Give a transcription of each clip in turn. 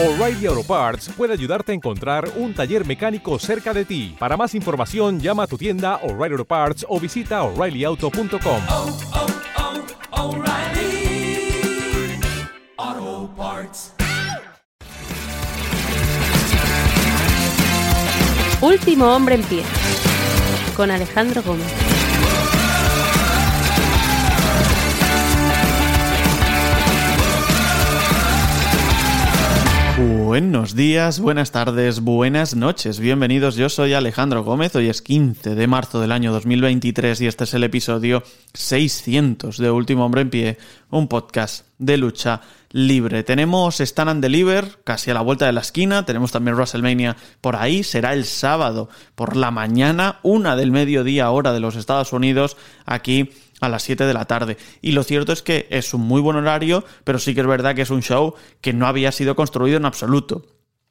O'Reilly Auto Parts puede ayudarte a encontrar un taller mecánico cerca de ti. Para más información, llama a tu tienda O'Reilly Auto Parts o visita oreillyauto.com. oh, oh, Parts. Último hombre en pie. Con Alejandro Gómez. Buenos días, buenas tardes, buenas noches. Bienvenidos, yo soy Alejandro Gómez. Hoy es 15 de marzo del año 2023 y este es el episodio 600 de Último Hombre en Pie, un podcast de lucha libre. Tenemos Stand and Deliver casi a la vuelta de la esquina, tenemos también WrestleMania por ahí, será el sábado por la mañana, una del mediodía hora de los Estados Unidos, aquí a las 7 de la tarde. Y lo cierto es que es un muy buen horario, pero sí que es verdad que es un show que no había sido construido en absoluto.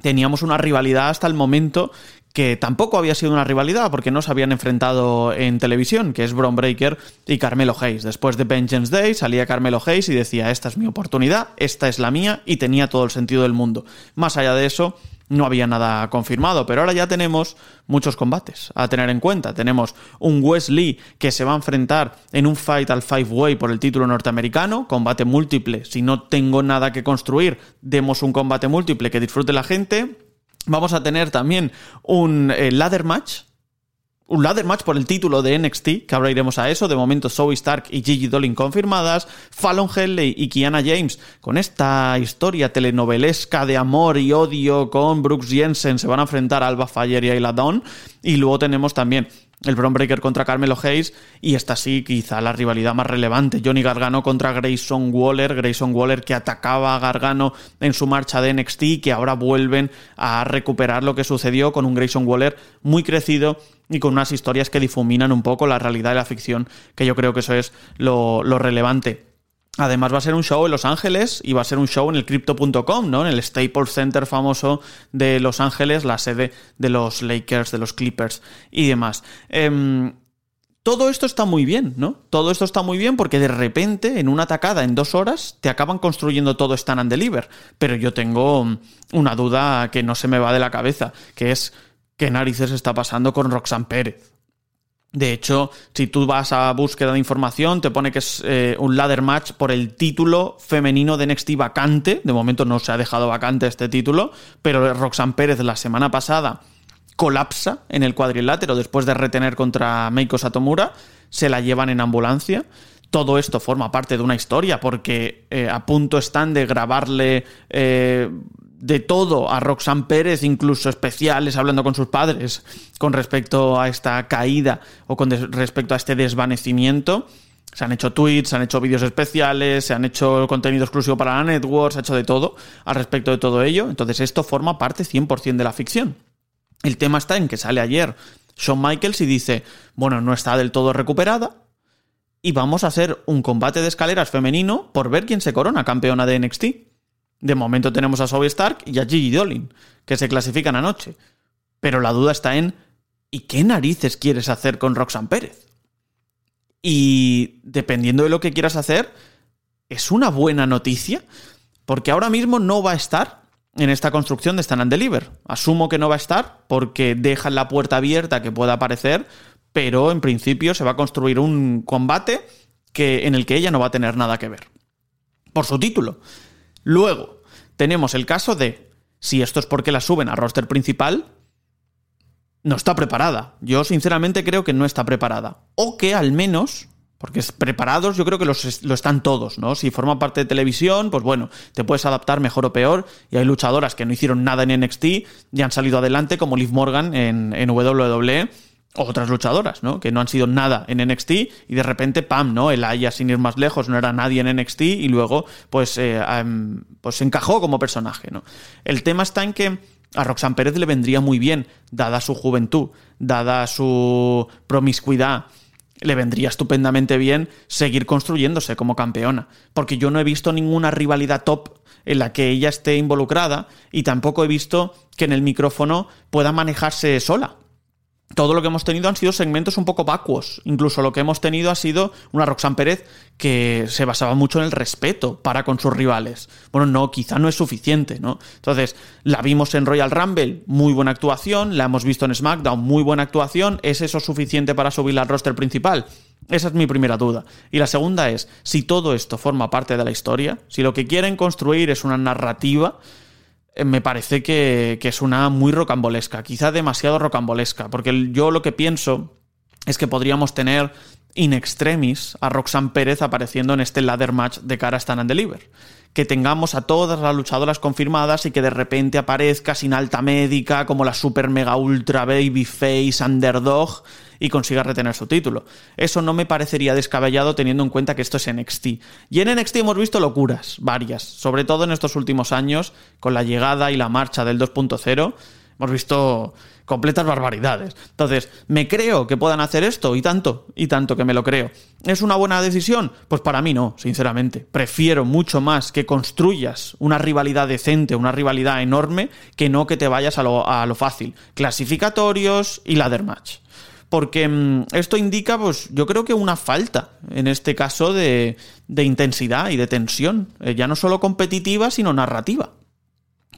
Teníamos una rivalidad hasta el momento que tampoco había sido una rivalidad porque no se habían enfrentado en televisión, que es Bron Breaker y Carmelo Hayes. Después de Vengeance Day salía Carmelo Hayes y decía, esta es mi oportunidad, esta es la mía y tenía todo el sentido del mundo. Más allá de eso, no había nada confirmado, pero ahora ya tenemos muchos combates a tener en cuenta. Tenemos un Wesley que se va a enfrentar en un Fight al Five Way por el título norteamericano, combate múltiple. Si no tengo nada que construir, demos un combate múltiple que disfrute la gente. Vamos a tener también un eh, ladder match un ladder match por el título de NXT, que ahora iremos a eso. De momento, Zoe Stark y Gigi Dolin confirmadas. Fallon Henley y Kiana James con esta historia telenovelesca de amor y odio con Brooks Jensen se van a enfrentar a Alba Fire y Ayla Dawn. Y luego tenemos también el Bron Breaker contra Carmelo Hayes y esta sí quizá la rivalidad más relevante, Johnny Gargano contra Grayson Waller, Grayson Waller que atacaba a Gargano en su marcha de NXT y que ahora vuelven a recuperar lo que sucedió con un Grayson Waller muy crecido y con unas historias que difuminan un poco la realidad de la ficción, que yo creo que eso es lo, lo relevante. Además va a ser un show en Los Ángeles y va a ser un show en el crypto.com, ¿no? En el Staples Center famoso de Los Ángeles, la sede de los Lakers, de los Clippers y demás. Eh, todo esto está muy bien, ¿no? Todo esto está muy bien porque de repente, en una atacada en dos horas, te acaban construyendo todo Stand and Deliver. Pero yo tengo una duda que no se me va de la cabeza, que es qué narices está pasando con Roxanne Pérez. De hecho, si tú vas a búsqueda de información, te pone que es eh, un ladder match por el título femenino de NXT vacante. De momento no se ha dejado vacante este título, pero Roxanne Pérez la semana pasada colapsa en el cuadrilátero después de retener contra Meiko Satomura. Se la llevan en ambulancia. Todo esto forma parte de una historia porque eh, a punto están de grabarle eh, de todo a Roxanne Pérez, incluso especiales hablando con sus padres con respecto a esta caída o con respecto a este desvanecimiento. Se han hecho tweets, se han hecho vídeos especiales, se han hecho contenido exclusivo para la network, se ha hecho de todo al respecto de todo ello. Entonces esto forma parte 100% de la ficción. El tema está en que sale ayer Shawn Michaels y dice, bueno, no está del todo recuperada y vamos a hacer un combate de escaleras femenino por ver quién se corona campeona de NXT. De momento tenemos a Zoe Stark y a Gigi Dolin, que se clasifican anoche. Pero la duda está en ¿y qué narices quieres hacer con Roxanne Pérez? Y dependiendo de lo que quieras hacer, es una buena noticia, porque ahora mismo no va a estar en esta construcción de Stand and Deliver. Asumo que no va a estar porque dejan la puerta abierta que pueda aparecer, pero en principio se va a construir un combate que, en el que ella no va a tener nada que ver. Por su título. Luego, tenemos el caso de si esto es porque la suben a roster principal, no está preparada. Yo sinceramente creo que no está preparada. O que al menos, porque preparados yo creo que los, lo están todos, ¿no? Si forma parte de televisión, pues bueno, te puedes adaptar mejor o peor. Y hay luchadoras que no hicieron nada en NXT y han salido adelante, como Liv Morgan en, en WWE otras luchadoras, ¿no? Que no han sido nada en NXT y de repente, pam, ¿no? El Aya, sin ir más lejos, no era nadie en NXT y luego, pues, eh, pues se encajó como personaje, ¿no? El tema está en que a Roxanne Pérez le vendría muy bien, dada su juventud, dada su promiscuidad, le vendría estupendamente bien seguir construyéndose como campeona. Porque yo no he visto ninguna rivalidad top en la que ella esté involucrada y tampoco he visto que en el micrófono pueda manejarse sola todo lo que hemos tenido han sido segmentos un poco vacuos. Incluso lo que hemos tenido ha sido una Roxanne Pérez que se basaba mucho en el respeto para con sus rivales. Bueno, no, quizá no es suficiente, ¿no? Entonces, la vimos en Royal Rumble, muy buena actuación, la hemos visto en SmackDown, muy buena actuación. ¿Es eso suficiente para subir al roster principal? Esa es mi primera duda. Y la segunda es, si todo esto forma parte de la historia, si lo que quieren construir es una narrativa, me parece que, es una muy rocambolesca, quizá demasiado rocambolesca, porque yo lo que pienso es que podríamos tener in extremis a Roxanne Pérez apareciendo en este ladder match de cara a Stand and Deliver. Que tengamos a todas las luchadoras confirmadas y que de repente aparezca sin alta médica como la super mega ultra baby face underdog y consiga retener su título. Eso no me parecería descabellado teniendo en cuenta que esto es NXT. Y en NXT hemos visto locuras, varias, sobre todo en estos últimos años, con la llegada y la marcha del 2.0, hemos visto completas barbaridades. Entonces, ¿me creo que puedan hacer esto? Y tanto, y tanto que me lo creo. ¿Es una buena decisión? Pues para mí no, sinceramente. Prefiero mucho más que construyas una rivalidad decente, una rivalidad enorme, que no que te vayas a lo, a lo fácil. Clasificatorios y ladder match porque mm, esto indica, pues yo creo que una falta, en este caso, de, intensidad y de tensión, eh, ya no solo competitiva, sino narrativa.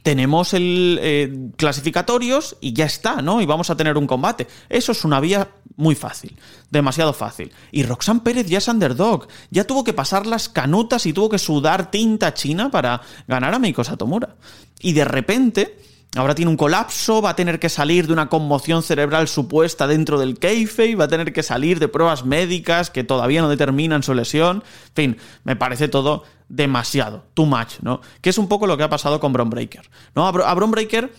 Tenemos el eh, clasificatorios y ya está, ¿no? Y vamos a tener un combate. Eso es una vía muy fácil, demasiado fácil. Y Roxanne Pérez ya es underdog, ya tuvo que pasar las canutas y tuvo que sudar tinta china para ganar a Meiko Satomura. Y de repente Ahora tiene un colapso, va a tener que salir de una conmoción cerebral supuesta dentro del keife, va a tener que salir de pruebas médicas que todavía no determinan su lesión. En fin, me parece todo demasiado, too much, ¿no? Que es un poco lo que ha pasado con Bron Breaker, ¿no? A, Bron Breaker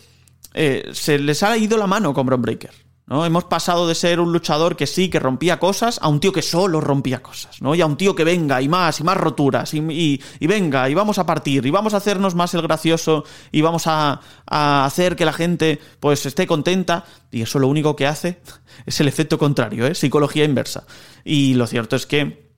eh, se les ha ido la mano con Bron Breaker. ¿No? Hemos pasado de ser un luchador que sí, que rompía cosas, a un tío que solo rompía cosas, ¿no? Y a un tío que venga, y más, y más roturas, y, venga, y vamos a partir, y vamos a hacernos más el gracioso, y vamos a, a, hacer que la gente, pues, esté contenta, y eso lo único que hace es el efecto contrario, ¿eh? Psicología inversa. Y lo cierto es que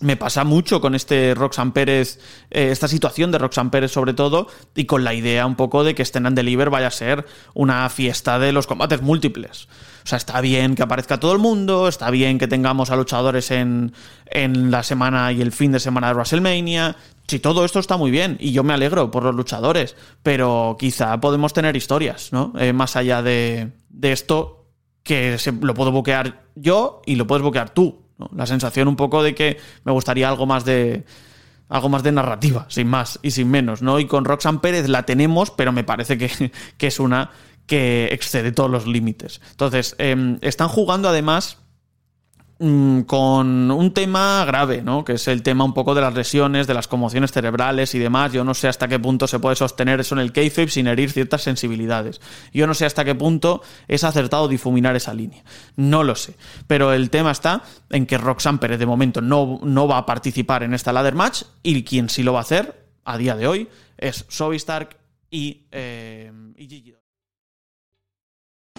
me pasa mucho con este Roxanne Pérez, eh, esta situación de Roxanne Pérez sobre todo, y con la idea un poco de que Stand and Deliver vaya a ser una fiesta de los combates múltiples. O sea, está bien que aparezca todo el mundo, está bien que tengamos a luchadores en, en la semana y el fin de semana de WrestleMania. Sí, todo esto está muy bien y yo me alegro por los luchadores, pero quizá podemos tener historias, ¿no? Eh, más allá de, de esto, que se, lo puedo boquear yo y lo puedes boquear tú, la sensación un poco de que me gustaría algo más de algo más de narrativa, sin más y sin menos, ¿no? Y con Roxanne Pérez la tenemos, pero me parece que, que es una que excede todos los límites. Entonces, em, están jugando además con un tema grave, ¿no? Que es el tema un poco de las lesiones, de las conmociones cerebrales y demás. Yo no sé hasta qué punto se puede sostener eso en el kayfabe sin herir ciertas sensibilidades. Yo no sé hasta qué punto es acertado difuminar esa línea. No lo sé. Pero el tema está en que Roxanne Pérez de momento no, no va a participar en esta ladder match y quien sí lo va a hacer a día de hoy es Zoe Stark y, eh, y Gigi.